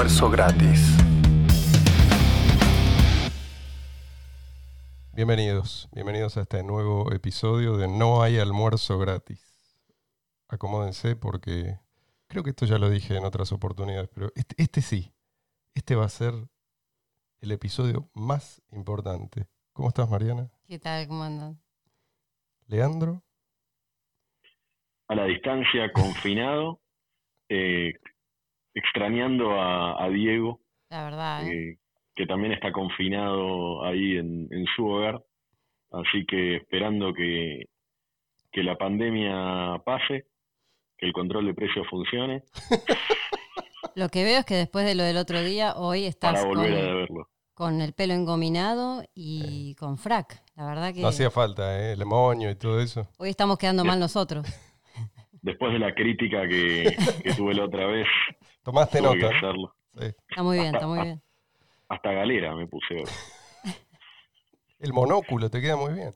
almuerzo gratis. Bienvenidos, bienvenidos a este nuevo episodio de No hay almuerzo gratis. Acomódense porque creo que esto ya lo dije en otras oportunidades, pero este, este sí, este va a ser el episodio más importante. ¿Cómo estás, Mariana? ¿Qué tal? ¿Cómo andan? Leandro. A la distancia, confinado, eh, extrañando a, a Diego, La verdad, ¿eh? eh, que también está confinado ahí en, en su hogar. Así que esperando que, que la pandemia pase, que el control de precios funcione, Lo que veo es que después de lo del otro día, hoy estás para con, volver a verlo. con el pelo engominado y con frac. La verdad que No hacía falta, ¿eh? El moño y todo eso. hoy estamos quedando mal nosotros. Después de la crítica que, que tuve la otra vez, Tomaste tuve nota. hacerlo. Sí. Está muy bien, está muy bien. Hasta galera me puse hoy. El monóculo te queda muy bien.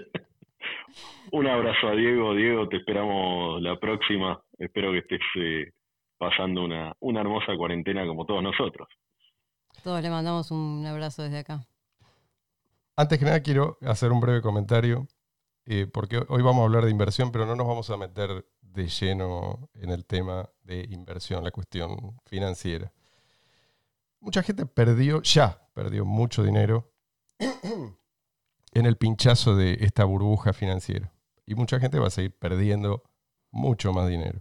Un abrazo a Diego. Diego, te esperamos la próxima. Espero que estés eh, pasando una, una hermosa cuarentena como todos nosotros. Todos le mandamos un abrazo desde acá. Antes que nada quiero hacer un breve comentario, eh, porque hoy vamos a hablar de inversión, pero no nos vamos a meter de lleno en el tema de inversión, la cuestión financiera. Mucha gente perdió, ya perdió mucho dinero en el pinchazo de esta burbuja financiera. Y mucha gente va a seguir perdiendo mucho más dinero.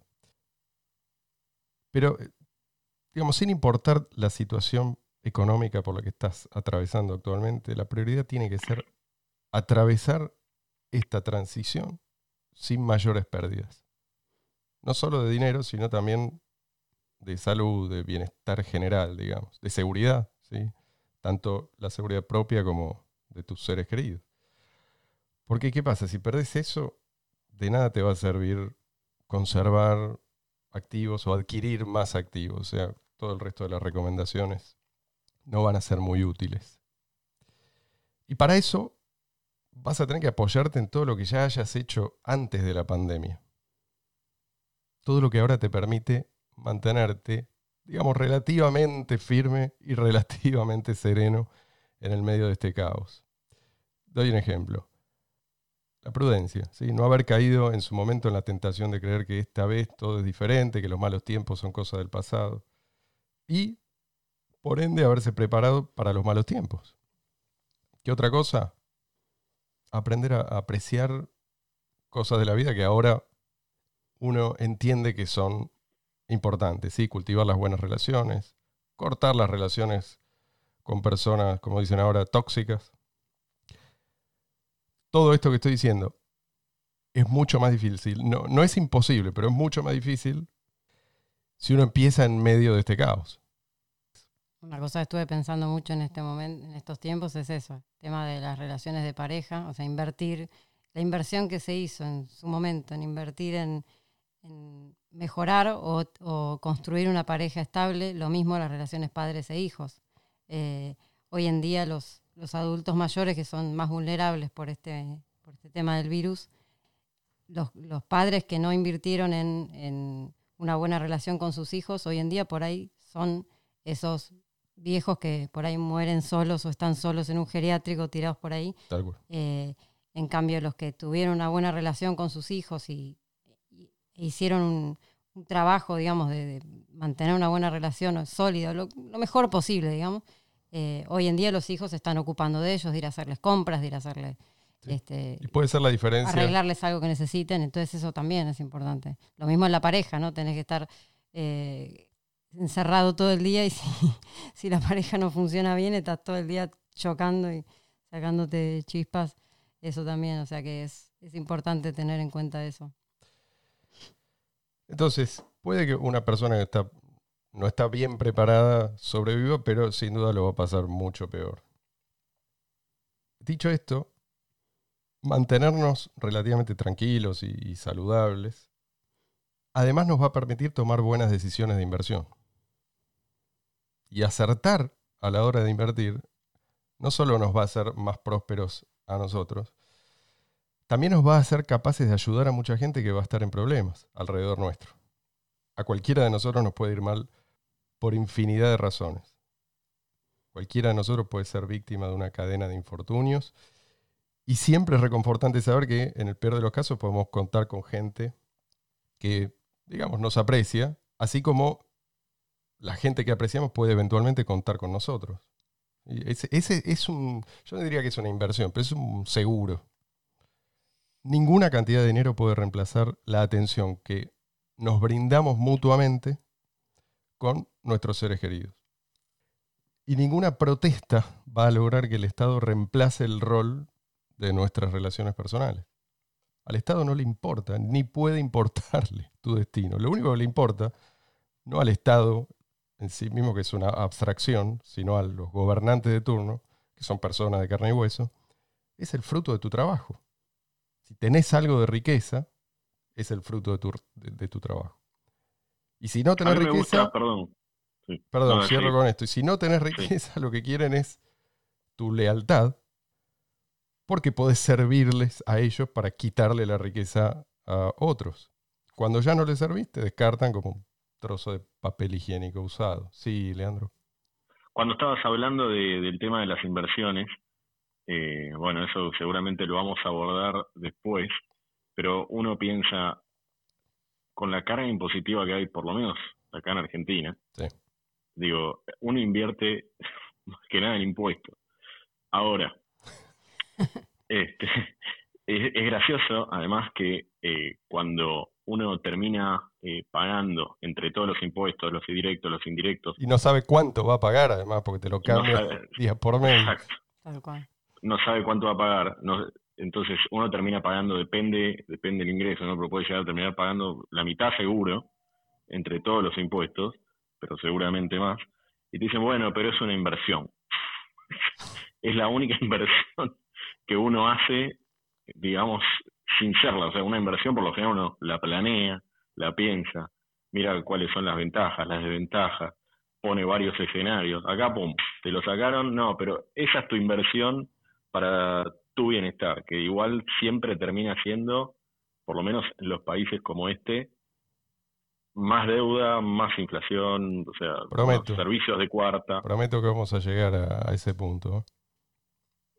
Pero, eh, digamos, sin importar la situación económica por la que estás atravesando actualmente, la prioridad tiene que ser atravesar esta transición sin mayores pérdidas. No solo de dinero, sino también de salud, de bienestar general, digamos, de seguridad, ¿sí? tanto la seguridad propia como de tus seres queridos. Porque, ¿qué pasa? Si perdés eso, de nada te va a servir conservar activos o adquirir más activos. O sea, todo el resto de las recomendaciones no van a ser muy útiles. Y para eso vas a tener que apoyarte en todo lo que ya hayas hecho antes de la pandemia. Todo lo que ahora te permite mantenerte, digamos, relativamente firme y relativamente sereno en el medio de este caos. Doy un ejemplo. La prudencia, ¿sí? no haber caído en su momento en la tentación de creer que esta vez todo es diferente, que los malos tiempos son cosas del pasado. Y, por ende, haberse preparado para los malos tiempos. ¿Qué otra cosa? Aprender a apreciar cosas de la vida que ahora uno entiende que son importantes. ¿sí? Cultivar las buenas relaciones, cortar las relaciones con personas, como dicen ahora, tóxicas. Todo esto que estoy diciendo es mucho más difícil. No, no es imposible, pero es mucho más difícil si uno empieza en medio de este caos. Una cosa que estuve pensando mucho en este momento, en estos tiempos, es eso, el tema de las relaciones de pareja, o sea, invertir, la inversión que se hizo en su momento, en invertir en, mejorar o, o construir una pareja estable, lo mismo las relaciones padres e hijos. Eh, hoy en día los, los adultos mayores que son más vulnerables por este, por este tema del virus, los, los padres que no invirtieron en, en una buena relación con sus hijos, hoy en día por ahí son esos viejos que por ahí mueren solos o están solos en un geriátrico tirados por ahí. Tal cual. Eh, en cambio, los que tuvieron una buena relación con sus hijos y, y- e hicieron un, un trabajo, digamos, de, de mantener una buena relación sólida, lo, lo mejor posible, digamos, eh, hoy en día los hijos se están ocupando de ellos, de ir a hacerles compras, de ir a hacerles, Sí. este, Y puede ser la diferencia. arreglarles algo que necesiten, entonces eso también es importante. Lo mismo en la pareja, ¿no? Tenés que estar eh, encerrado todo el día y si, si la pareja no funciona bien, estás todo el día chocando y sacándote chispas. Eso también, o sea que es, es importante tener en cuenta eso. Entonces, puede que una persona que está, no está bien preparada sobreviva, pero sin duda lo va a pasar mucho peor. Dicho esto, mantenernos relativamente tranquilos y, y saludables, además nos va a permitir tomar buenas decisiones de inversión. Y acertar a la hora de invertir no solo nos va a hacer más prósperos a nosotros, también nos va a hacer capaces de ayudar a mucha gente que va a estar en problemas alrededor nuestro. A cualquiera de nosotros nos puede ir mal por infinidad de razones. Cualquiera de nosotros puede ser víctima de una cadena de infortunios y siempre es reconfortante saber que en el peor de los casos podemos contar con gente que, digamos, nos aprecia, así como la gente que apreciamos puede eventualmente contar con nosotros. Ese, ese es un, yo no diría que es una inversión, pero es un seguro. Ninguna cantidad de dinero puede reemplazar la atención que nos brindamos mutuamente con nuestros seres queridos. Y ninguna protesta va a lograr que el Estado reemplace el rol de nuestras relaciones personales. Al Estado no le importa, ni puede importarle tu destino. Lo único que le importa, no al Estado en sí mismo, que es una abstracción, sino a los gobernantes de turno, que son personas de carne y hueso, es el fruto de tu trabajo. Si tenés algo de riqueza, es el fruto de tu, de, tu trabajo. Y si no tenés riqueza... perdón. Perdón, cierro con esto. Y si no tenés riqueza, lo que quieren es tu lealtad, porque podés servirles a ellos para quitarle la riqueza a otros. Cuando ya no les serviste, descartan como un trozo de papel higiénico usado. Sí, Leandro. Cuando estabas hablando del tema de las inversiones, eh, bueno, eso seguramente lo vamos a abordar después, pero uno piensa, con la carga impositiva que hay, por lo menos acá en Argentina, digo, uno invierte más que nada en impuestos. Ahora, este, es, gracioso, además, que eh, cuando uno termina eh, pagando entre todos los impuestos, los directos, los indirectos. Y no sabe cuánto va a pagar, además, porque te lo cambia día por mes. No sabe cuánto va a pagar. entonces, uno termina pagando, depende depende del ingreso, ¿no? pero puede llegar a terminar pagando la mitad seguro entre todos los impuestos, pero seguramente más. Y te dicen, bueno, pero es una inversión. es la única inversión que uno hace, digamos, sin serla. O sea, una inversión por lo general uno la planea, la piensa, mira cuáles son las ventajas, las desventajas, pone varios escenarios. Acá, pum, te lo sacaron, no, pero esa es tu inversión para tu bienestar, que igual siempre termina siendo, por lo menos en los países como este, más deuda, más inflación, o sea, servicios de cuarta. Prometo que vamos a llegar a, ese punto.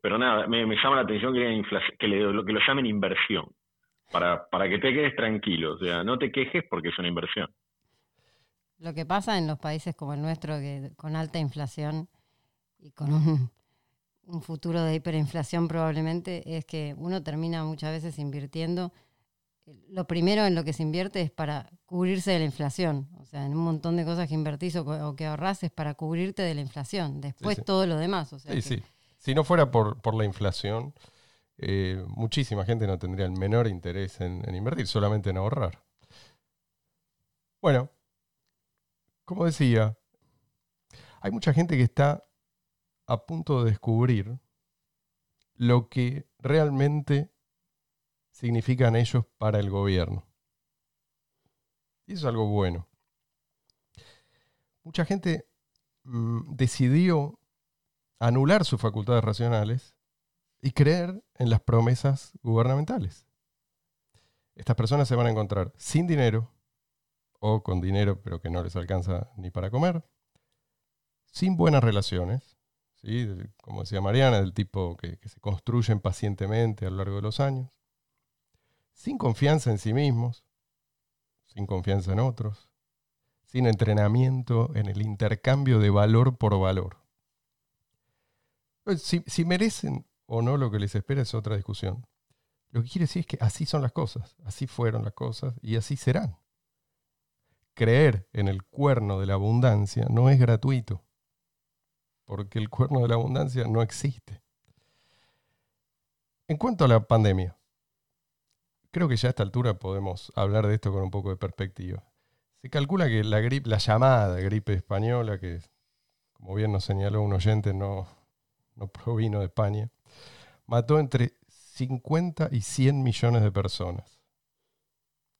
Pero nada, me, llama la atención que, que, lo, que lo llamen inversión, para, para que te quedes tranquilo, o sea, no te quejes porque es una inversión. Lo que pasa en los países como el nuestro, que con alta inflación y con un, un futuro de hiperinflación probablemente, es que uno termina muchas veces invirtiendo lo primero en lo que se invierte es para cubrirse de la inflación. O sea, en un montón de cosas que invertís o, que ahorrás es para cubrirte de la inflación. Después todo lo demás. O sea sí, sí. Si no fuera por, la inflación, eh, muchísima gente no tendría el menor interés en, invertir, solamente en ahorrar. Bueno, como decía, hay mucha gente que está a punto de descubrir lo que realmente significan ellos para el gobierno. Y eso es algo bueno. Mucha gente mm, decidió anular sus facultades racionales y creer en las promesas gubernamentales. Estas personas se van a encontrar sin dinero o con dinero pero que no les alcanza ni para comer, sin buenas relaciones, ¿sí? como decía Mariana, del tipo que se construyen pacientemente a lo largo de los años, sin confianza en sí mismos, sin confianza en otros, sin entrenamiento en el intercambio de valor por valor. Pues, si, merecen o no lo que les espera es otra discusión. Lo que quiere decir es que así son las cosas, así fueron las cosas y así serán. Creer en el cuerno de la abundancia no es gratuito, porque el cuerno de la abundancia no existe. En cuanto a la pandemia, creo que ya a esta altura podemos hablar de esto con un poco de perspectiva. Se calcula que la gripe, la llamada gripe española, que como bien nos señaló un oyente, no, no provino de España, mató entre 50 y 100 millones de personas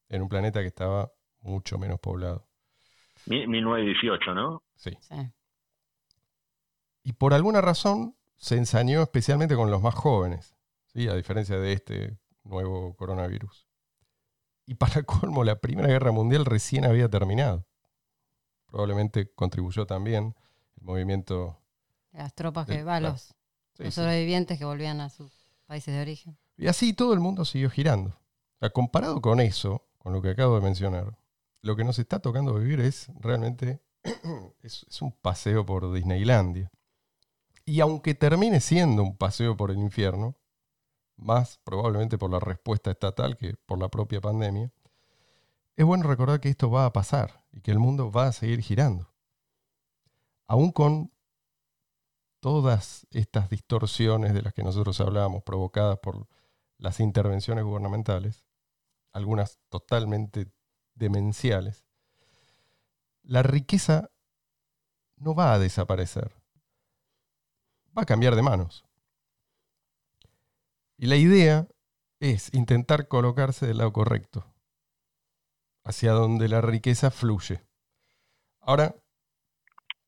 en un planeta que estaba mucho menos poblado. 1918, ¿no? Sí. Y por alguna razón se ensañó especialmente con los más jóvenes, ¿sí? a diferencia de este nuevo coronavirus. Y para colmo, la Primera Guerra Mundial recién había terminado. probablemente contribuyó también el movimiento. Las tropas que, Eh, va, los, Sí, los sí. sobrevivientes que volvían a sus países de origen. Y así todo el mundo siguió girando. O sea, comparado con eso, con lo que acabo de mencionar, lo que nos está tocando vivir es realmente es, es un paseo por Disneylandia. Y aunque termine siendo un paseo por el infierno, más probablemente por la respuesta estatal que por la propia pandemia, es bueno recordar que esto va a pasar y que el mundo va a seguir girando. Aún con todas estas distorsiones de las que nosotros hablábamos, provocadas por las intervenciones gubernamentales, algunas totalmente demenciales, la riqueza no va a desaparecer, va a cambiar de manos. Y la idea es intentar colocarse del lado correcto, hacia donde la riqueza fluye. Ahora,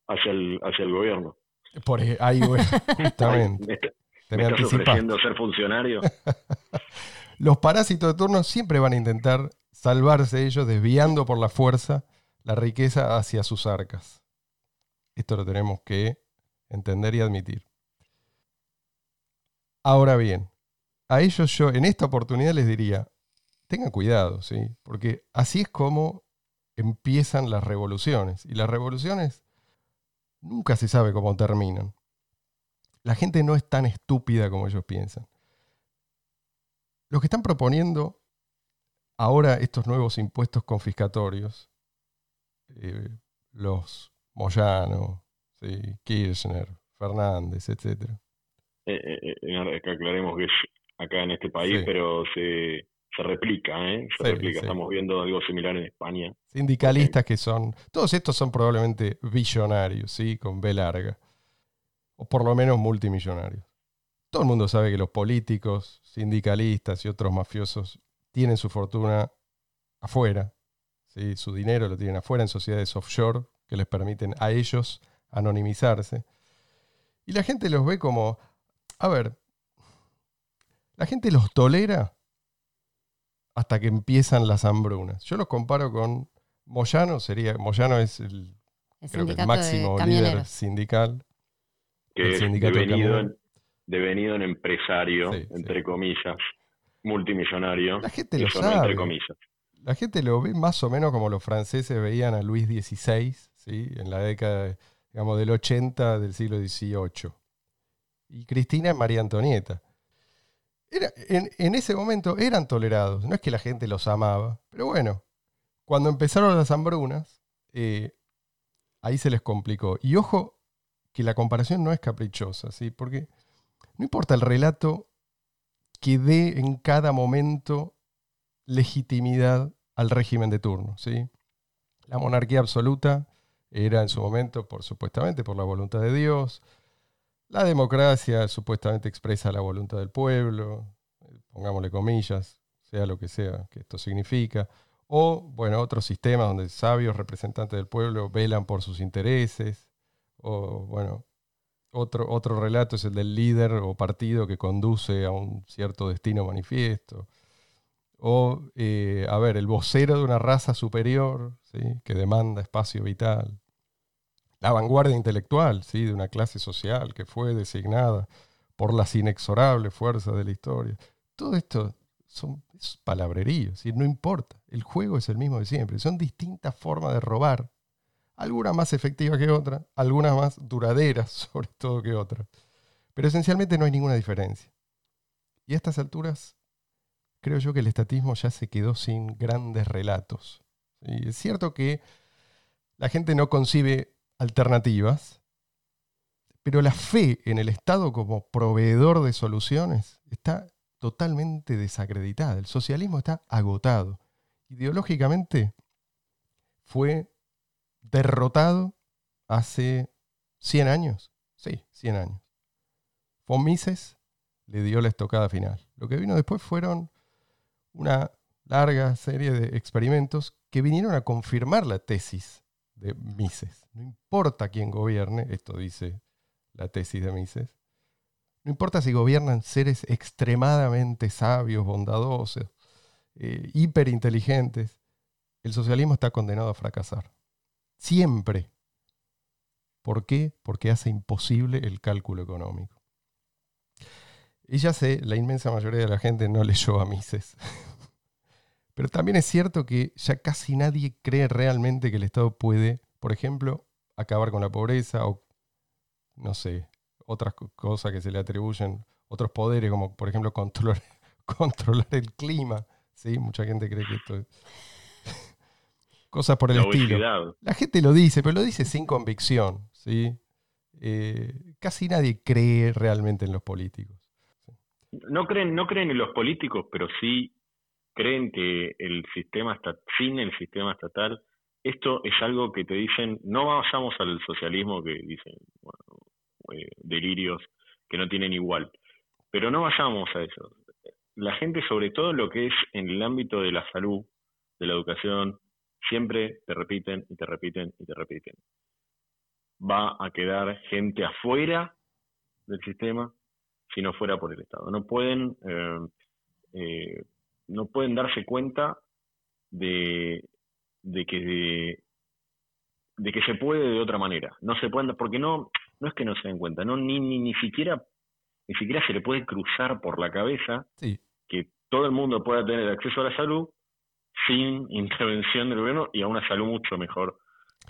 hacia el, hacia el gobierno. Por ahí, voy, justamente, ¿Me, me me estás ofreciendo ser funcionario? Los parásitos de turno siempre van a intentar salvarse ellos desviando por la fuerza la riqueza hacia sus arcas. Esto lo tenemos que entender y admitir. Ahora bien, a ellos yo en esta oportunidad les diría, tengan cuidado, ¿sí? Porque así es como empiezan las revoluciones. Y las revoluciones nunca se sabe cómo terminan. La gente no es tan estúpida como ellos piensan. Los que están proponiendo ahora estos nuevos impuestos confiscatorios, eh, los Moyano, sí, Kirchner, Fernández, etc. Eh, eh, eh, que aclaremos que es acá en este país, Sí. pero se, se replica, ¿eh? Se Sí, replica. sí. Estamos viendo algo similar en España. Sindicalistas que son, todos estos son probablemente billonarios, ¿sí? Con B larga. O por lo menos multimillonarios. Todo el mundo sabe que los políticos, sindicalistas y otros mafiosos tienen su fortuna afuera. ¿sí? Su dinero lo tienen afuera en sociedades offshore que les permiten a ellos anonimizarse. Y la gente los ve como, a ver, la gente los tolera hasta que empiezan las hambrunas. Yo los comparo con Moyano, sería, Moyano es el, El creo que el sindicato máximo de líder sindical. Que sindicato de devenido devenido en empresario, Sí, sí. entre comillas, multimillonario. La gente lo no entre sabe. comillas. La gente lo ve más o menos como los franceses veían a Luis XVI, ¿sí? en la década digamos, del 80 del siglo XVIII. Y Cristina es María Antonieta. En ese momento eran tolerados, no es que la gente los amaba, pero bueno, cuando empezaron las hambrunas, eh, ahí se les complicó. Y ojo que la comparación no es caprichosa, ¿sí? porque no importa el relato que dé en cada momento legitimidad al régimen de turno. ¿sí? La monarquía absoluta era en su momento, por supuestamente, por la voluntad de Dios. La democracia supuestamente expresa la voluntad del pueblo, eh, pongámosle comillas, sea lo que sea que esto significa. O, bueno, otros sistemas donde sabios representantes del pueblo velan por sus intereses. O, bueno, otro, otro relato es el del líder o partido que conduce a un cierto destino manifiesto. O, eh, a ver, el vocero de una raza superior, ¿sí? que demanda espacio vital. La vanguardia intelectual, ¿sí? de una clase social que fue designada por las inexorables fuerzas de la historia. Todo esto son es palabrerío, ¿sí? no importa. El juego es el mismo de siempre. Son distintas formas de robar. Algunas más efectivas que otras, algunas más duraderas, sobre todo que otras. Pero esencialmente no hay ninguna diferencia. Y a estas alturas creo yo que el estatismo ya se quedó sin grandes relatos. Y es cierto que la gente no concibe alternativas, pero la fe en el Estado como proveedor de soluciones está totalmente desacreditada. El socialismo está agotado. Ideológicamente fue derrotado hace 100 años. Sí, 100 años. Von Mises le dio la estocada final. Lo que vino después fueron una larga serie de experimentos que vinieron a confirmar la tesis de Mises. No importa quién gobierne, esto dice la tesis de Mises, no importa si gobiernan seres extremadamente sabios, bondadosos, eh, hiperinteligentes, el socialismo está condenado a fracasar. Siempre. ¿Por qué? Porque hace imposible el cálculo económico. Y ya sé, la inmensa mayoría de la gente no leyó a Mises. Pero también es cierto que ya casi nadie cree realmente que el Estado puede, por ejemplo, acabar con la pobreza o, no sé, otras cosas que se le atribuyen, otros poderes, como por ejemplo controlar, controlar el clima. ¿sí? Mucha gente cree que esto es cosas por el estilo. La gente lo dice, pero lo dice sin convicción. ¿sí? Eh, casi nadie cree realmente en los políticos. No creen, no creen en los políticos, pero sí creen que el sistema está sin el sistema estatal. Esto es algo que te dicen, no vayamos al socialismo que dicen, eh, delirios que no tienen igual. Pero no vayamos a eso. La gente, sobre todo lo que es en el ámbito de la salud, de la educación, siempre te repiten y te repiten y te repiten. Va a quedar gente afuera del sistema si no fuera por el Estado. No pueden, eh, eh, no pueden darse cuenta de, de que de, que se puede de otra manera. No se pueden, porque no, no es que no se den cuenta, no ni, ni, ni siquiera ni siquiera se le puede cruzar por la cabeza que todo el mundo pueda tener acceso a la salud sin intervención del gobierno y a una salud mucho mejor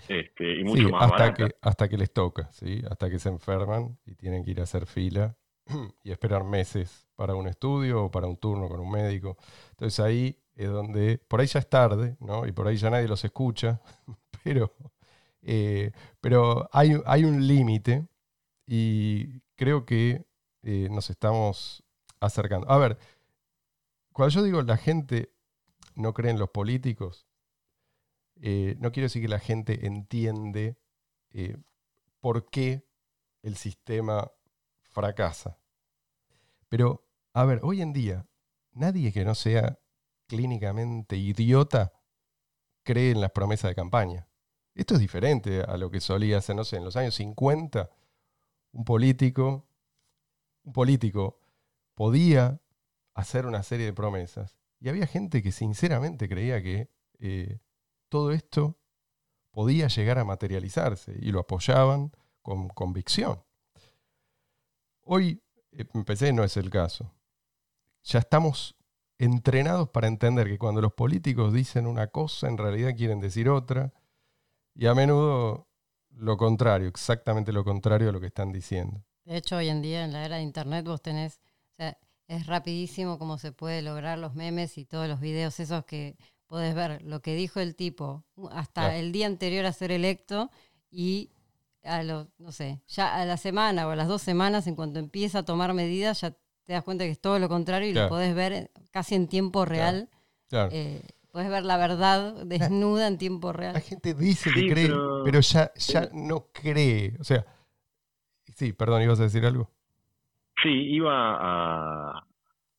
este, y mucho más hasta Que, hasta que les toca, ¿sí? hasta que se enferman y tienen que ir a hacer fila y esperar meses para un estudio o para un turno con un médico. Entonces ahí es donde, por ahí ya es tarde, ¿no? Y por ahí ya nadie los escucha, pero, eh, pero hay, hay un límite y creo que eh, nos estamos acercando. A ver, cuando yo digo la gente no cree en los políticos, eh, no quiero decir que la gente entiende por qué el sistema fracasa. Pero, a ver, hoy en día, nadie que no sea clínicamente idiota cree en las promesas de campaña. Esto es diferente a lo que solía hacer, no sé, en los años 50, un político, un político podía hacer una serie de promesas y había gente que sinceramente creía que eh, todo esto podía llegar a materializarse y lo apoyaban con convicción. Hoy empecé, no es el caso. Ya estamos entrenados para entender que cuando los políticos dicen una cosa, en realidad quieren decir otra, y a menudo lo contrario, exactamente lo contrario a lo que están diciendo. De hecho, hoy en día en la era de Internet vos tenés, o sea, es rapidísimo cómo se puede lograr los memes y todos los videos esos que podés ver lo que dijo el tipo hasta el día anterior a ser electo y a los, no sé, ya a la semana o a las dos semanas, en cuanto empieza a tomar medidas, ya te das cuenta que es todo lo contrario y lo podés ver casi en tiempo real. Eh, podés ver la verdad desnuda en tiempo real. La gente dice que cree, pero, ya, ya no cree. O sea, sí, perdón, ¿ibas a decir algo? Sí, iba a,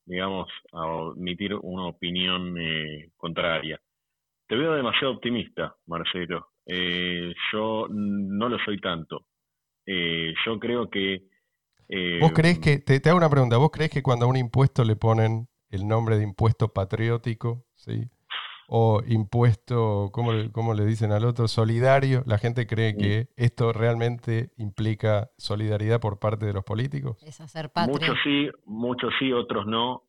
digamos, a emitir una opinión eh, contraria. Te veo demasiado optimista, Marcelo. Eh, yo no lo soy tanto. Eh, yo creo que... Eh, ¿Vos crees que, te, hago una pregunta, ¿vos crees que cuando a un impuesto le ponen el nombre de impuesto patriótico, ¿sí? o impuesto, ¿cómo le, cómo le dicen al otro? Solidario, la gente cree que esto realmente implica solidaridad por parte de los políticos? Es hacer patria. Muchos sí, muchos sí, otros no.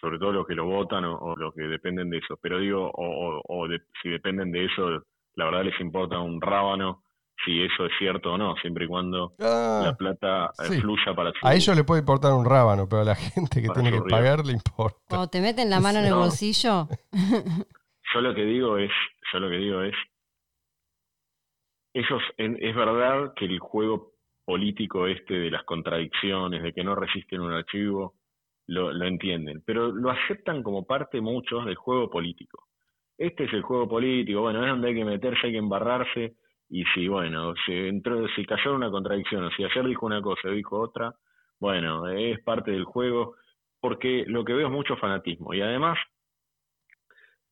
sobre todo los que lo votan o, los que dependen de eso. Pero digo, o, si dependen de eso, la verdad les importa un rábano si eso es cierto o no, siempre y cuando ah, la plata eh, fluya para su A ellos le puede importar un rábano, pero a la gente que tiene que pagar le importa. Cuando te meten la mano en el bolsillo. yo lo que digo es, yo lo que digo es, ellos, es verdad que el juego político este de las contradicciones, de que no resisten un archivo, lo, lo entienden, pero lo aceptan como parte muchos del juego político este es el juego político, bueno, es donde hay que meterse, hay que embarrarse, y si, bueno, si, entró, si cayó una contradicción, o si ayer dijo una cosa dijo otra, bueno, es parte del juego, porque lo que veo es mucho fanatismo, y además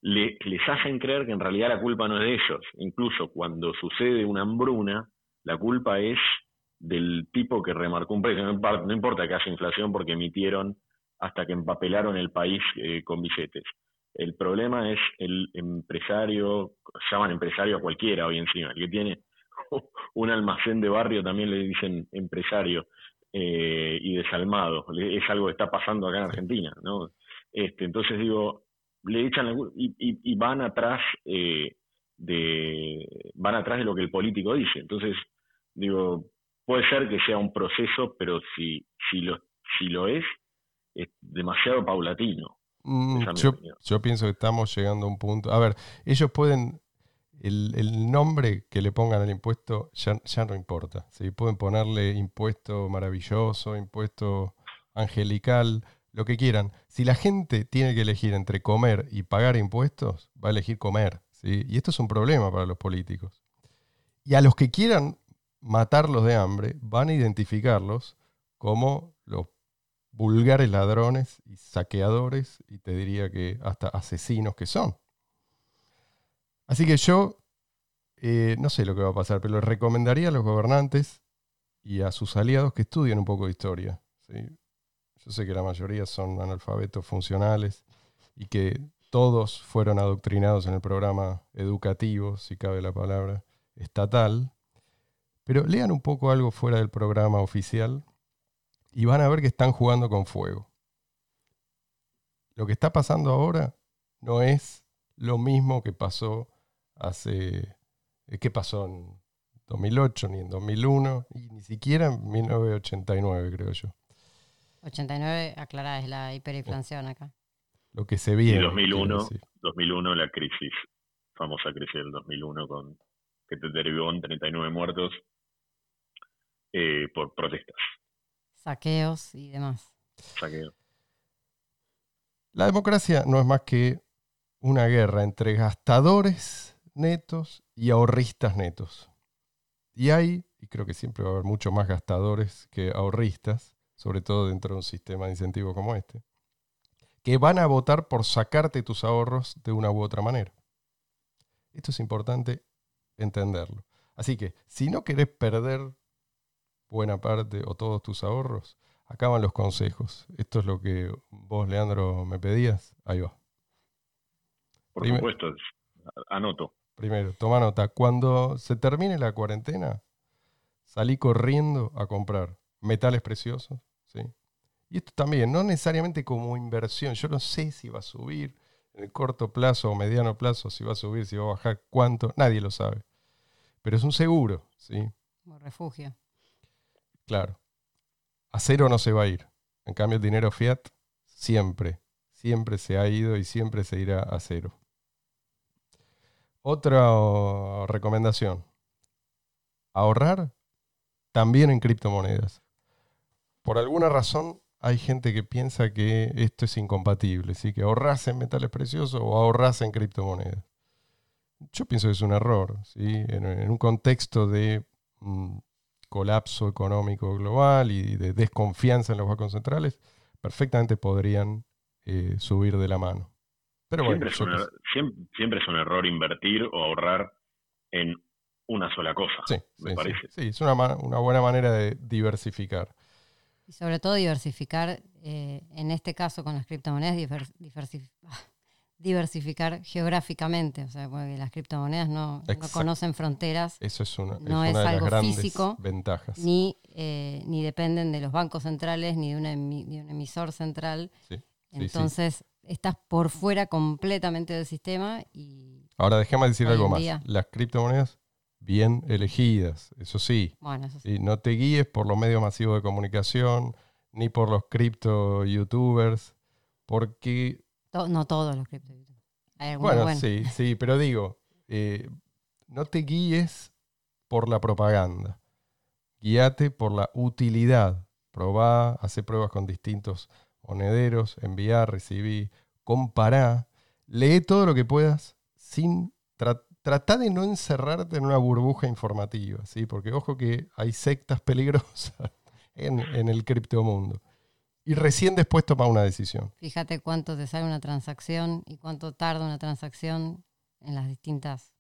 les hacen creer que en realidad la culpa no es de ellos, incluso cuando sucede una hambruna, la culpa es del tipo que remarcó un precio, no importa que haya inflación porque emitieron hasta que empapelaron el país eh, con billetes El problema es el empresario, llaman empresario a cualquiera hoy encima, el que tiene un almacén de barrio también le dicen empresario eh, y desalmado. Es algo que está pasando acá en Argentina, ¿no? Este, entonces digo, le echan y, y, van atrás eh, de van atrás de lo que el político dice. Entonces digo, puede ser que sea un proceso, pero si si lo si lo es es demasiado paulatino. Mm, yo, pienso que estamos llegando a un punto. A ver, ellos pueden. El, nombre que le pongan al impuesto ya, ya no importa. ¿sí? Pueden ponerle impuesto maravilloso, impuesto angelical, lo que quieran. Si la gente tiene que elegir entre comer y pagar impuestos, va a elegir comer. ¿sí? Y esto es un problema para los políticos. Y a los que quieran matarlos de hambre, van a identificarlos como los vulgares ladrones y saqueadores, y te diría que hasta asesinos que son. Así que yo eh, no sé lo que va a pasar, pero les recomendaría a los gobernantes y a sus aliados que estudien un poco de historia. Yo sé que la mayoría son analfabetos funcionales y que todos fueron adoctrinados en el programa educativo, si cabe la palabra, estatal. Pero lean un poco algo fuera del programa oficial y van a ver que están jugando con fuego. Lo que está pasando ahora no es lo mismo que pasó hace... Eh, ¿Qué pasó en 2008 ni en 2001? Y ni siquiera en 1989, creo yo. 89, aclarada, es la hiperinflación acá. Lo que se viene. Y 2001, 2001 la crisis, famosa crisis del 2001 con que te derivó en 39 muertos eh, por protestas. Saqueos y demás. Saqueos. La democracia no es más que una guerra entre gastadores netos y ahorristas netos. Y hay, y creo que siempre va a haber mucho más gastadores que ahorristas, sobre todo dentro de un sistema de incentivos como este, que van a votar por sacarte tus ahorros de una u otra manera. Esto es importante entenderlo. Así que si no querés perder buena parte o todos tus ahorros, acaban los consejos. Esto es lo que vos, Leandro, me pedías. Ahí va. Por supuesto, anoto. Primero, toma nota. Cuando se termine la cuarentena, salí corriendo a comprar metales preciosos, ¿sí? Y esto también, no necesariamente como inversión, yo no sé si va a subir en el corto plazo o mediano plazo, si va a subir, si va a bajar, cuánto, nadie lo sabe. Pero es un seguro, ¿sí? Como refugio. Claro. A cero no se va a ir. En cambio, el dinero fiat siempre, siempre se ha ido y siempre se irá a cero. Otra recomendación. Ahorrar también en criptomonedas por alguna razón hay gente que piensa que esto es incompatible, ¿sí? que ahorras en metales preciosos o ahorras en criptomonedas. Yo pienso que es un error, ¿sí? en, un contexto de mm, colapso económico global y de desconfianza en los bancos centrales, perfectamente podrían eh, subir de la mano. Pero siempre, es un, er-, siempre, es un error invertir o ahorrar en una sola cosa, sí, me parece. Sí, es una, una buena manera de diversificar. Y sobre todo diversificar, eh, en este caso con las criptomonedas, diversificar geográficamente, o sea, porque las criptomonedas no, conocen fronteras. Eso es una, no es, algo físico, ventajas. Ni, eh, ni dependen de los bancos centrales ni de, un emisor central. Entonces, estás por fuera completamente del sistema y... Ahora déjame decir algo más. Las criptomonedas bien elegidas, eso sí. Y no te guíes por los medios masivos de comunicación, ni por los cripto youtubers, porque... no todos los cripto youtubers. Bueno, sí, sí, pero digo, eh, no te guíes por la propaganda, guíate por la utilidad. Probá, hace pruebas con distintos monederos, enviar, recibir, compará, lee todo lo que puedas sin tratar trata de no encerrarte en una burbuja informativa, ¿sí? Porque ojo que hay sectas peligrosas en, en el criptomundo. Y recién después toma una decisión. Fíjate cuánto te sale una transacción y cuánto tarda una transacción en las distintas,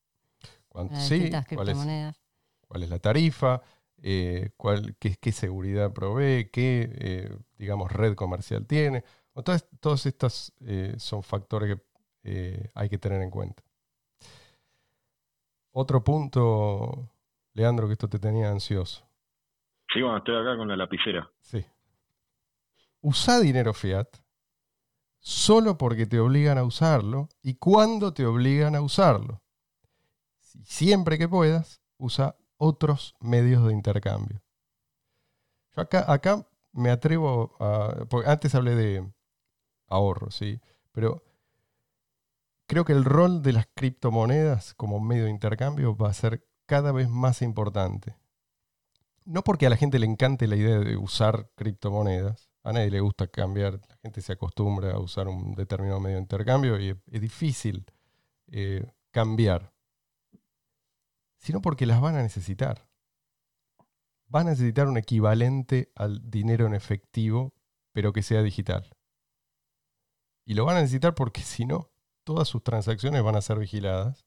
criptomonedas. ¿cuál es, la tarifa? Eh, cuál, qué, seguridad provee? ¿Qué, eh, digamos, red comercial tiene? todas, todos estos eh, son factores que eh, hay que tener en cuenta. Otro punto, Leandro, que esto te tenía ansioso. Sí, bueno, estoy acá con la lapicera. Sí. Usa dinero fiat solo porque te obligan a usarlo y cuando te obligan a usarlo. Siempre que puedas, usa otros medios de intercambio. Yo acá, acá me atrevo a... antes hablé de ahorro, ¿sí? Pero creo que el rol de las criptomonedas como medio de intercambio va a ser cada vez más importante. No porque a la gente le encante la idea de usar criptomonedas, a nadie le gusta cambiar, la gente se acostumbra a usar un determinado medio de intercambio y es difícil eh, cambiar, sino porque las van a necesitar. Van a necesitar un equivalente al dinero en efectivo, pero que sea digital. Y lo van a necesitar porque si no, todas sus transacciones van a ser vigiladas,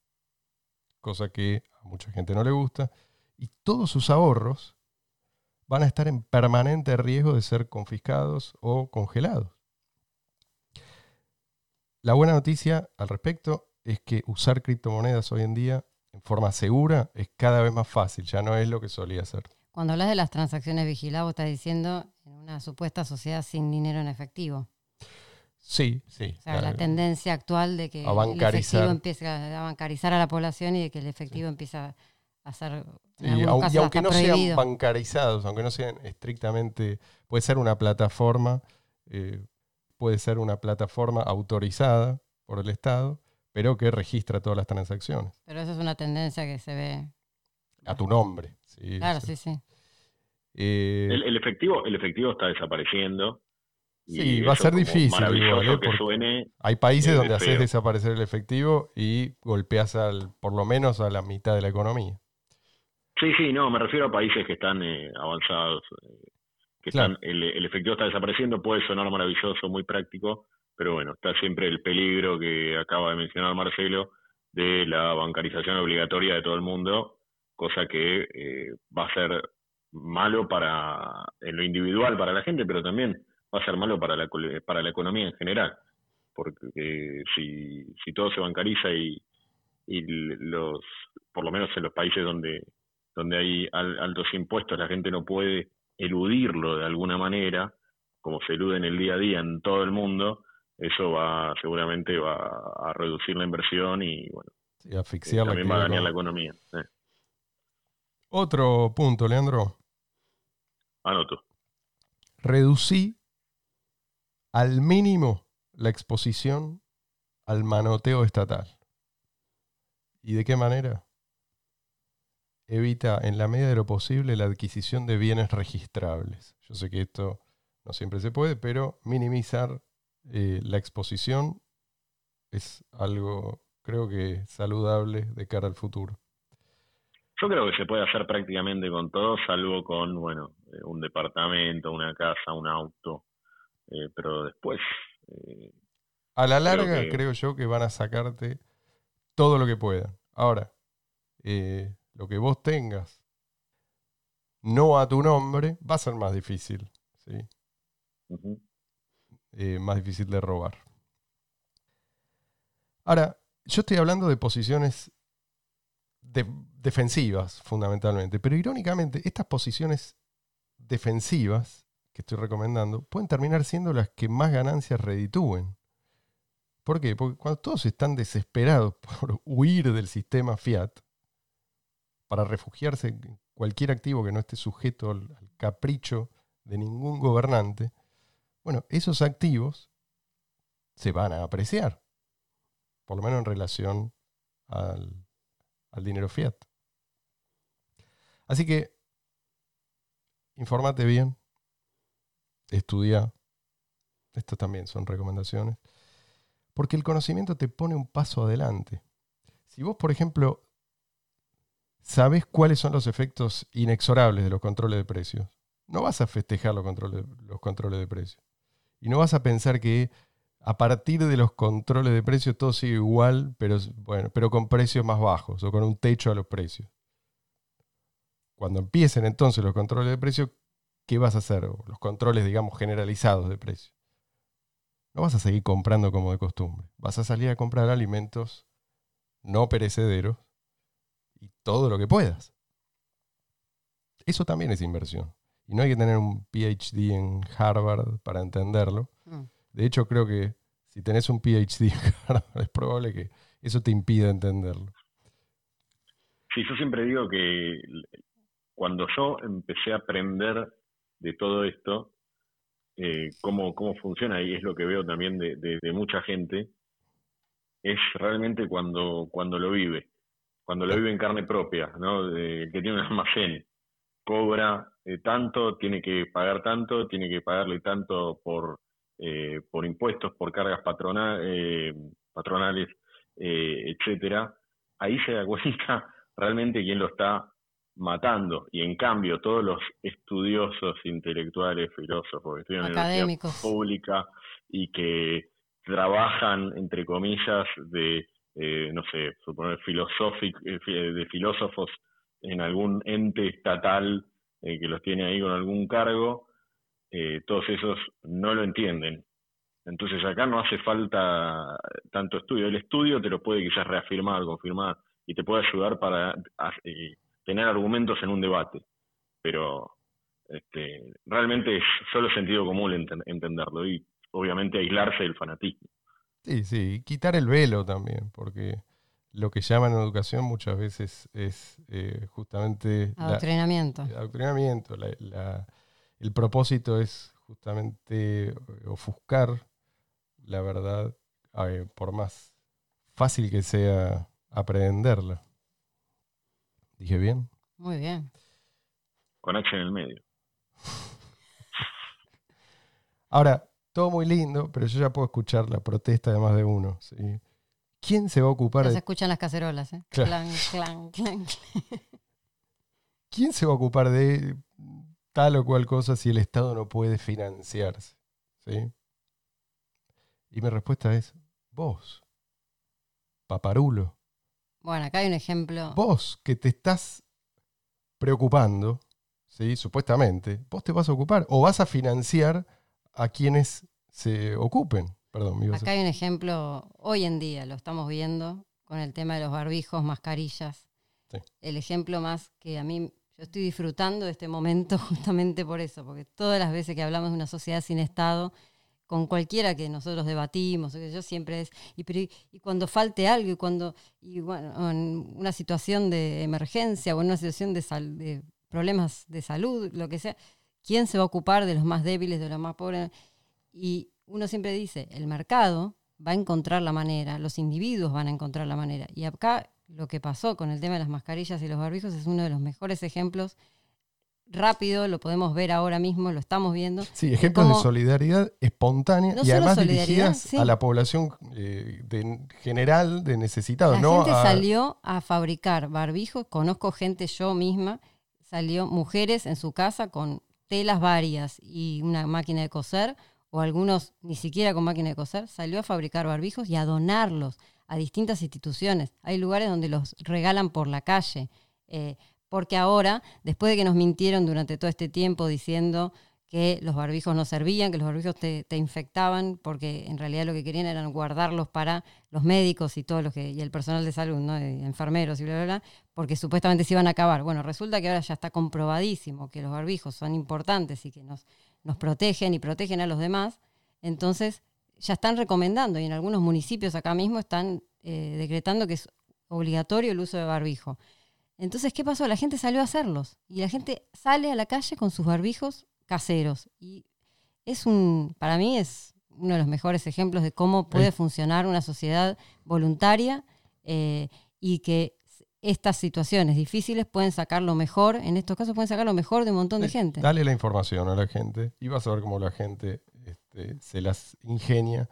cosa que a mucha gente no le gusta, y todos sus ahorros van a estar en permanente riesgo de ser confiscados o congelados. La buena noticia al respecto es que usar criptomonedas hoy en día en forma segura es cada vez más fácil, ya no es lo que solía ser. Cuando hablas de las transacciones vigiladas, estás diciendo en una supuesta sociedad sin dinero en efectivo. Sí, sí. O sea, la tendencia actual de que el efectivo empiece a bancarizar a la población y de que el efectivo empieza a ser y, aunque no sean bancarizados, aunque no sean estrictamente, puede ser una plataforma, eh, puede ser una plataforma autorizada por el Estado, pero que registra todas las transacciones. Pero esa es una tendencia que se ve. A tu nombre. claro, sí, sí. Eh, el, efectivo, el efectivo está desapareciendo. Sí, va a ser difícil igual, ¿eh? hay países donde haces desaparecer el efectivo y golpeas al, por lo menos a la mitad de la economía. Sí, sí, no, me refiero a países que están eh, avanzados, eh, que están, el, efectivo está desapareciendo, puede sonar maravilloso, muy práctico, pero bueno, está siempre el peligro que acaba de mencionar Marcelo de la bancarización obligatoria de todo el mundo, cosa que eh, va a ser malo para en lo individual para la gente, pero también va a ser malo para la para la economía en general, porque si, si todo se bancariza y, y los por lo menos en los países donde donde hay altos impuestos, la gente no puede eludirlo de alguna manera, como se elude en el día a día en todo el mundo, eso va seguramente va a reducir la inversión y bueno, también va a dañar la economía. Otro punto, Leandro. Anoto. Reducí al mínimo la exposición al manoteo estatal. ¿Y de qué manera? Evita en la medida de lo posible la adquisición de bienes registrables. Yo sé que esto no siempre se puede, pero minimizar eh, la exposición es algo, creo que, saludable de cara al futuro. Yo creo que se puede hacer prácticamente con todo, salvo con, bueno, eh, un departamento, una casa, un auto, eh, pero después... a la larga creo, yo que van a sacarte todo lo que puedan. Ahora, lo que vos tengas no a tu nombre, va a ser más difícil. ¿sí? Eh, más difícil de robar. Ahora, yo estoy hablando de posiciones defensivas, fundamentalmente, pero irónicamente, estas posiciones defensivas que estoy recomendando pueden terminar siendo las que más ganancias reditúen. ¿Por qué? Porque cuando todos están desesperados por huir del sistema fiat, para refugiarse en cualquier activo que no esté sujeto al, capricho de ningún gobernante, bueno, esos activos se van a apreciar, por lo menos en relación al, dinero fiat. Así que, informate bien, estudia, estas también son recomendaciones, porque el conocimiento te pone un paso adelante. Si vos, por ejemplo, sabes cuáles son los efectos inexorables de los controles de precios. No vas a festejar los controles, los controles de precios. Y no vas a pensar que a partir de los controles de precios todo sigue igual, pero, bueno, pero con precios más bajos o con un techo a los precios. Cuando empiecen entonces los controles de precios, ¿qué vas a hacer? Los controles, digamos, generalizados de precios. no vas a seguir comprando como de costumbre. Vas a salir a comprar alimentos no perecederos y todo lo que puedas. Eso también es inversión. Y no hay que tener un PhD en Harvard para entenderlo. Mm. De hecho, creo que si tenés un PhD en Harvard, es probable que eso te impida entenderlo. Sí, yo siempre digo que cuando yo empecé a aprender de todo esto, eh, cómo, cómo funciona, y es lo que veo también de, de, de mucha gente, es realmente cuando, cuando lo vive, cuando lo vive en carne propia, ¿no? De- que tiene un almacén, cobra eh, tanto, tiene que pagar tanto, tiene que pagarle tanto por, eh, por impuestos, por cargas patrona- eh, patronales, eh, etcétera, ahí se da cuenta realmente quién lo está matando. Y en cambio, todos los estudiosos, intelectuales, filósofos que estudian en la universidad pública y que trabajan, entre comillas, de, eh, no sé, suponer eh, fi- de filósofos en algún ente estatal eh, que los tiene ahí con algún cargo, eh, todos esos no lo entienden. Entonces acá no hace falta tanto estudio. El estudio te lo puede quizás reafirmar, confirmar y te puede ayudar para eh, tener argumentos en un debate. Pero este, realmente es solo sentido común enten- entenderlo y obviamente aislarse del fanatismo. Sí, sí, y quitar el velo también, porque lo que llaman educación muchas veces es eh, justamente la- Adoctrinamiento. el adoctrinamiento. la- la- el propósito es justamente eh, ofuscar la verdad, eh, por más fácil que sea aprehenderla. ¿Dije bien? Muy bien. Con H en el medio. Ahora, todo muy lindo, pero yo ya puedo escuchar la protesta de más de uno. ¿sí? ¿Quién se va a ocupar Ya se de, escuchan las cacerolas, ¿eh? Claro. Clan, clan, clan. ¿Quién se va a ocupar de tal o cual cosa si el Estado no puede financiarse? ¿sí? Y mi respuesta es, vos, paparulo, Bueno, acá hay un ejemplo. vos que te estás preocupando, ¿sí? supuestamente, vos te vas a ocupar o vas a financiar a quienes se ocupen. Perdón, me ibas a- Acá hay un ejemplo, hoy en día lo estamos viendo con el tema de los barbijos, mascarillas. Sí. El ejemplo más que a mí, yo estoy disfrutando de este momento justamente por eso, porque todas las veces que hablamos de una sociedad sin Estado, con cualquiera que nosotros debatimos, yo siempre es, y, pero, y, y cuando falte algo, y cuando, y bueno, en una situación de emergencia o en una situación de, sal- de problemas de salud, lo que sea, ¿quién se va a ocupar de los más débiles, de los más pobres? Y uno siempre dice, el mercado va a encontrar la manera, los individuos van a encontrar la manera. Y acá lo que pasó con el tema de las mascarillas y los barbijos es uno de los mejores ejemplos. Rápido, lo podemos ver ahora mismo, lo estamos viendo. Sí, ejemplos de solidaridad espontánea No y además dirigidas sí. a la población eh, de- general de necesitados, La no gente a- salió a fabricar barbijos, conozco gente yo misma, salió mujeres en su casa con telas varias y una máquina de coser, o algunos ni siquiera con máquina de coser, salió a fabricar barbijos y a donarlos a distintas instituciones. Hay lugares donde los regalan por la calle, eh, porque ahora, después de que nos mintieron durante todo este tiempo diciendo que los barbijos no servían, que los barbijos te, te infectaban, porque en realidad lo que querían eran guardarlos para los médicos y todos los que, y el personal de salud, ¿no? Enfermeros y bla, bla, bla, porque supuestamente se iban a acabar. Bueno, resulta que ahora ya está comprobadísimo que los barbijos son importantes y que nos, nos protegen y protegen a los demás. Entonces, ya están recomendando y en algunos municipios acá mismo están eh, decretando que es obligatorio el uso de barbijo. Entonces, ¿qué pasó? La gente salió a hacerlos y la gente sale a la calle con sus barbijos caseros. Y es un, para mí es uno de los mejores ejemplos de cómo puede Sí. funcionar una sociedad voluntaria eh, y que estas situaciones difíciles pueden sacar lo mejor, en estos casos pueden sacar lo mejor de un montón de Sí, gente. Dale la información a la gente y vas a ver cómo la gente este, se las ingenia.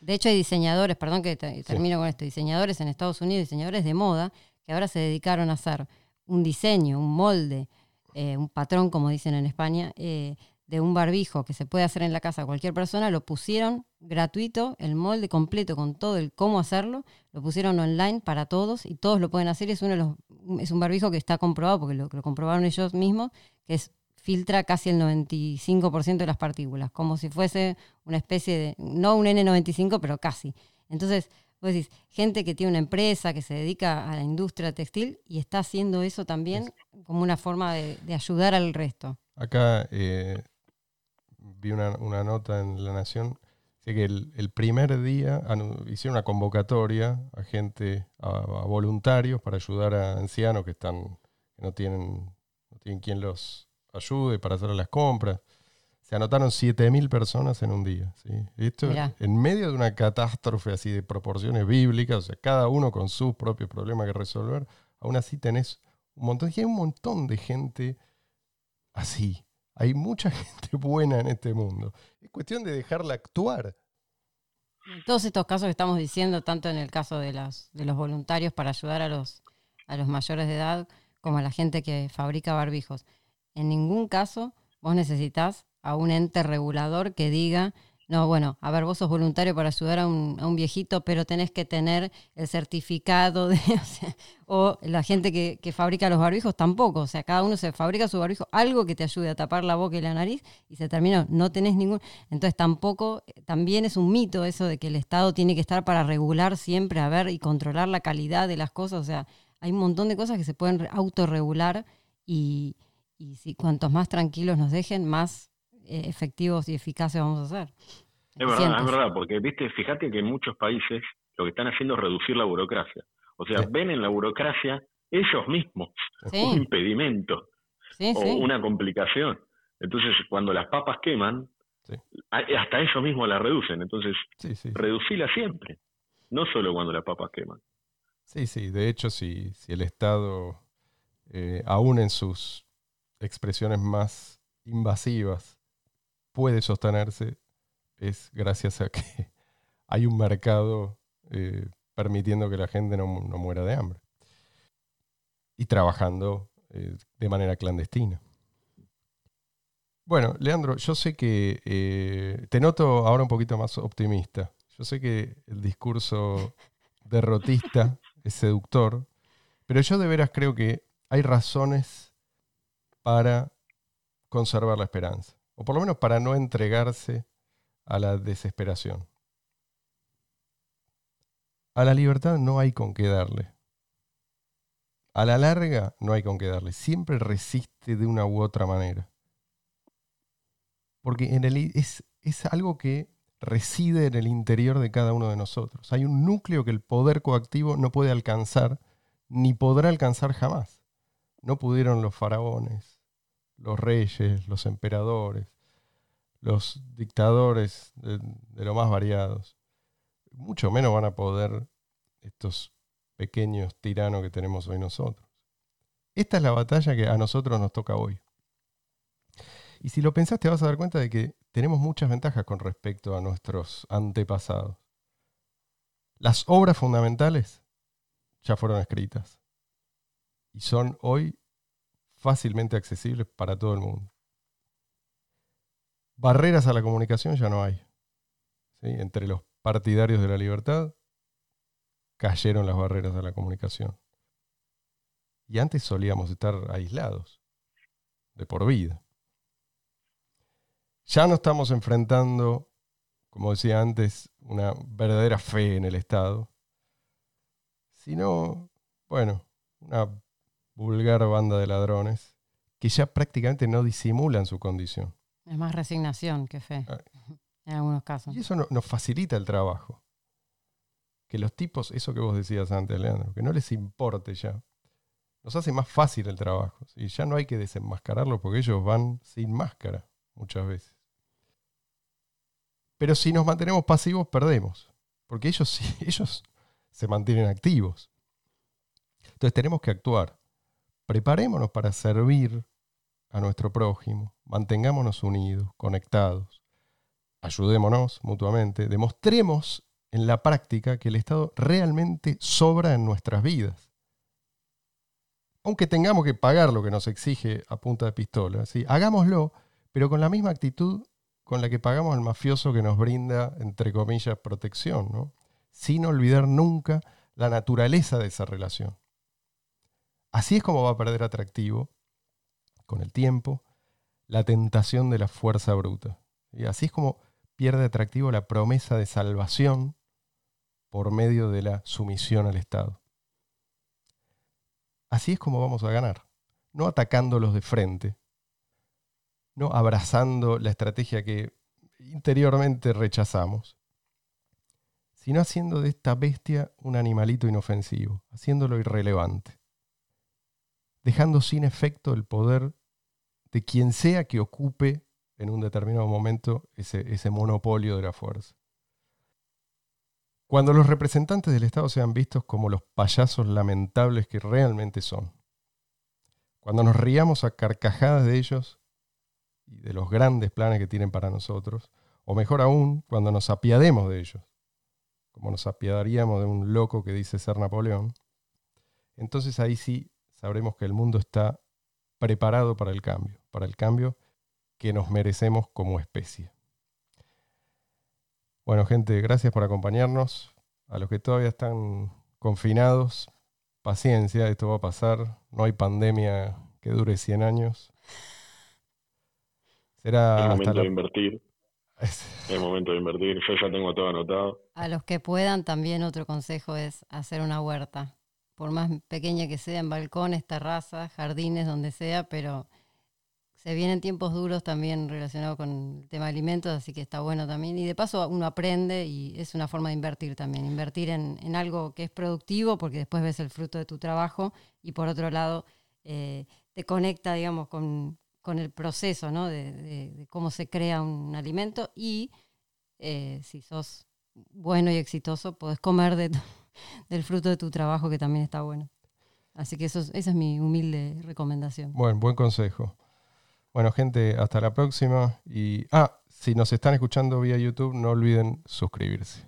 De hecho, hay diseñadores, perdón que te- termino con esto, diseñadores en Estados Unidos, diseñadores de moda, que ahora se dedicaron a hacer un diseño, un molde, eh, un patrón, como dicen en España, eh, de un barbijo que se puede hacer en la casa cualquier persona, lo pusieron gratuito, el molde completo con todo el cómo hacerlo, lo pusieron online para todos y todos lo pueden hacer. Es uno de los, es un barbijo que está comprobado, porque lo, lo comprobaron ellos mismos, que es filtra casi el 95% de las partículas, como si fuese una especie de, no un N95, pero casi. Entonces, vos decís, gente que tiene una empresa, que se dedica a la industria textil y está haciendo eso también como una forma de, ayudar al resto. Acá eh, vi una, nota en La Nación, que el, primer día hicieron una convocatoria a gente, a, a, voluntarios para ayudar a ancianos que están, que no tienen, no tienen quien los ayude para hacer las compras. Se anotaron 7.000 personas en un día. ¿sí? Esto en medio de una catástrofe así de proporciones bíblicas, o sea, cada uno con sus propios problemas que resolver, aún así tenés un montón, y hay un montón de gente así. Hay mucha gente buena en este mundo. Es cuestión de dejarla actuar. En todos estos casos que estamos diciendo, tanto en el caso de, las, de los voluntarios para ayudar a los, a los mayores de edad, como a la gente que fabrica barbijos, en ningún caso vos necesitas a un ente regulador que diga, no, bueno, a ver, vos sos voluntario para ayudar a un, viejito, pero tenés que tener el certificado de, o, la gente que, fabrica los barbijos tampoco, o sea, cada uno se fabrica su barbijo, algo que te ayude a tapar la boca y la nariz y se terminó, no tenés ningún, entonces tampoco, también es un mito eso de que el Estado tiene que estar para regular siempre, a ver, y controlar la calidad de las cosas, o sea, hay un montón de cosas que se pueden autorregular y, y si cuantos más tranquilos nos dejen, más efectivos y eficaces vamos a ser. Es verdad, es verdad, porque viste, fíjate que en muchos países lo que están haciendo es reducir la burocracia. O sea, ven en la burocracia ellos mismos un impedimento o una complicación. Entonces, cuando las papas queman, hasta ellos mismos la reducen. Entonces, reducila siempre, no solo cuando las papas queman. Sí, sí, de hecho, si, si el Estado, eh, aún en sus expresiones más invasivas puede sostenerse es gracias a que hay un mercado eh, permitiendo que la gente no, muera de hambre y trabajando eh, de manera clandestina. Bueno, Leandro, yo sé que eh, te noto ahora un poquito más optimista. Yo sé que el discurso derrotista es seductor, pero yo de veras creo que hay razones para conservar la esperanza, o por lo menos para no entregarse a la desesperación. A la libertad no hay con qué darle. A la larga no hay con qué darle. Siempre resiste de una u otra manera. Porque en es, es algo que reside en el interior de cada uno de nosotros. Hay un núcleo que el poder coactivo no puede alcanzar, ni podrá alcanzar jamás. No pudieron los faraones, los reyes, los emperadores, los dictadores de, lo más variados. Mucho menos van a poder estos pequeños tiranos que tenemos hoy nosotros. Esta es la batalla que a nosotros nos toca hoy. Y si lo pensaste vas a dar cuenta de que tenemos muchas ventajas con respecto a nuestros antepasados. Las obras fundamentales ya fueron escritas y son hoy fácilmente accesibles para todo el mundo. Barreras a la comunicación ya no hay. Entre los partidarios de la libertad cayeron las barreras a la comunicación. Y antes solíamos estar aislados, de por vida. Ya no estamos enfrentando, como decía antes, una verdadera fe en el Estado, sino, bueno, una vulgar banda de ladrones que ya prácticamente no disimulan su condición. Es más resignación que fe, ah. en algunos casos. Y eso nos facilita el trabajo. Que los tipos, eso que vos decías antes, Leandro, que no les importe ya, nos hace más fácil el trabajo. Y ya no hay que desenmascararlo porque ellos van sin máscara muchas veces. Pero si nos mantenemos pasivos, perdemos. Porque ellos, ellos se mantienen activos. Entonces tenemos que actuar preparémonos para servir a nuestro prójimo, mantengámonos unidos, conectados, ayudémonos mutuamente, demostremos en la práctica que el Estado realmente sobra en nuestras vidas. Aunque tengamos que pagar lo que nos exige a punta de pistola, ¿sí? hagámoslo, pero con la misma actitud con la que pagamos al mafioso que nos brinda, entre comillas, protección, ¿no? sin olvidar nunca la naturaleza de esa relación. Así es como va a perder atractivo con el tiempo la tentación de la fuerza bruta. Y así es como pierde atractivo la promesa de salvación por medio de la sumisión al Estado. Así es como vamos a ganar, no atacándolos de frente, no abrazando la estrategia que interiormente rechazamos, sino haciendo de esta bestia un animalito inofensivo, haciéndolo irrelevante, dejando sin efecto el poder de quien sea que ocupe en un determinado momento ese, ese monopolio de la fuerza. Cuando los representantes del Estado sean vistos como los payasos lamentables que realmente son, cuando nos riamos a carcajadas de ellos y de los grandes planes que tienen para nosotros, o mejor aún, cuando nos apiademos de ellos, como nos apiadaríamos de un loco que dice ser Napoleón, entonces ahí sí sabremos que el mundo está preparado para el cambio, para el cambio que nos merecemos como especie. Bueno, gente, gracias por acompañarnos. A los que todavía están confinados, paciencia, esto va a pasar. No hay pandemia que dure 100 años. Será el momento de invertir. Es el momento de invertir. Yo ya tengo todo anotado. A los que puedan, también otro consejo es hacer una huerta. Por más pequeña que sea, en balcones, terrazas, jardines, donde sea, pero se vienen tiempos duros también relacionados con el tema de alimentos, así que está bueno también. Y de paso uno aprende y es una forma de invertir también. Invertir en, algo que es productivo porque después ves el fruto de tu trabajo y por otro lado eh, te conecta, digamos, con, con el proceso ¿no? de, cómo se crea un alimento y eh, si sos bueno y exitoso, podés comer de del fruto de tu trabajo que también está bueno. Así que eso, esa es mi humilde recomendación. Bueno, buen consejo. Bueno, gente, hasta la próxima. Y, ah, si nos están escuchando vía YouTube, no olviden suscribirse.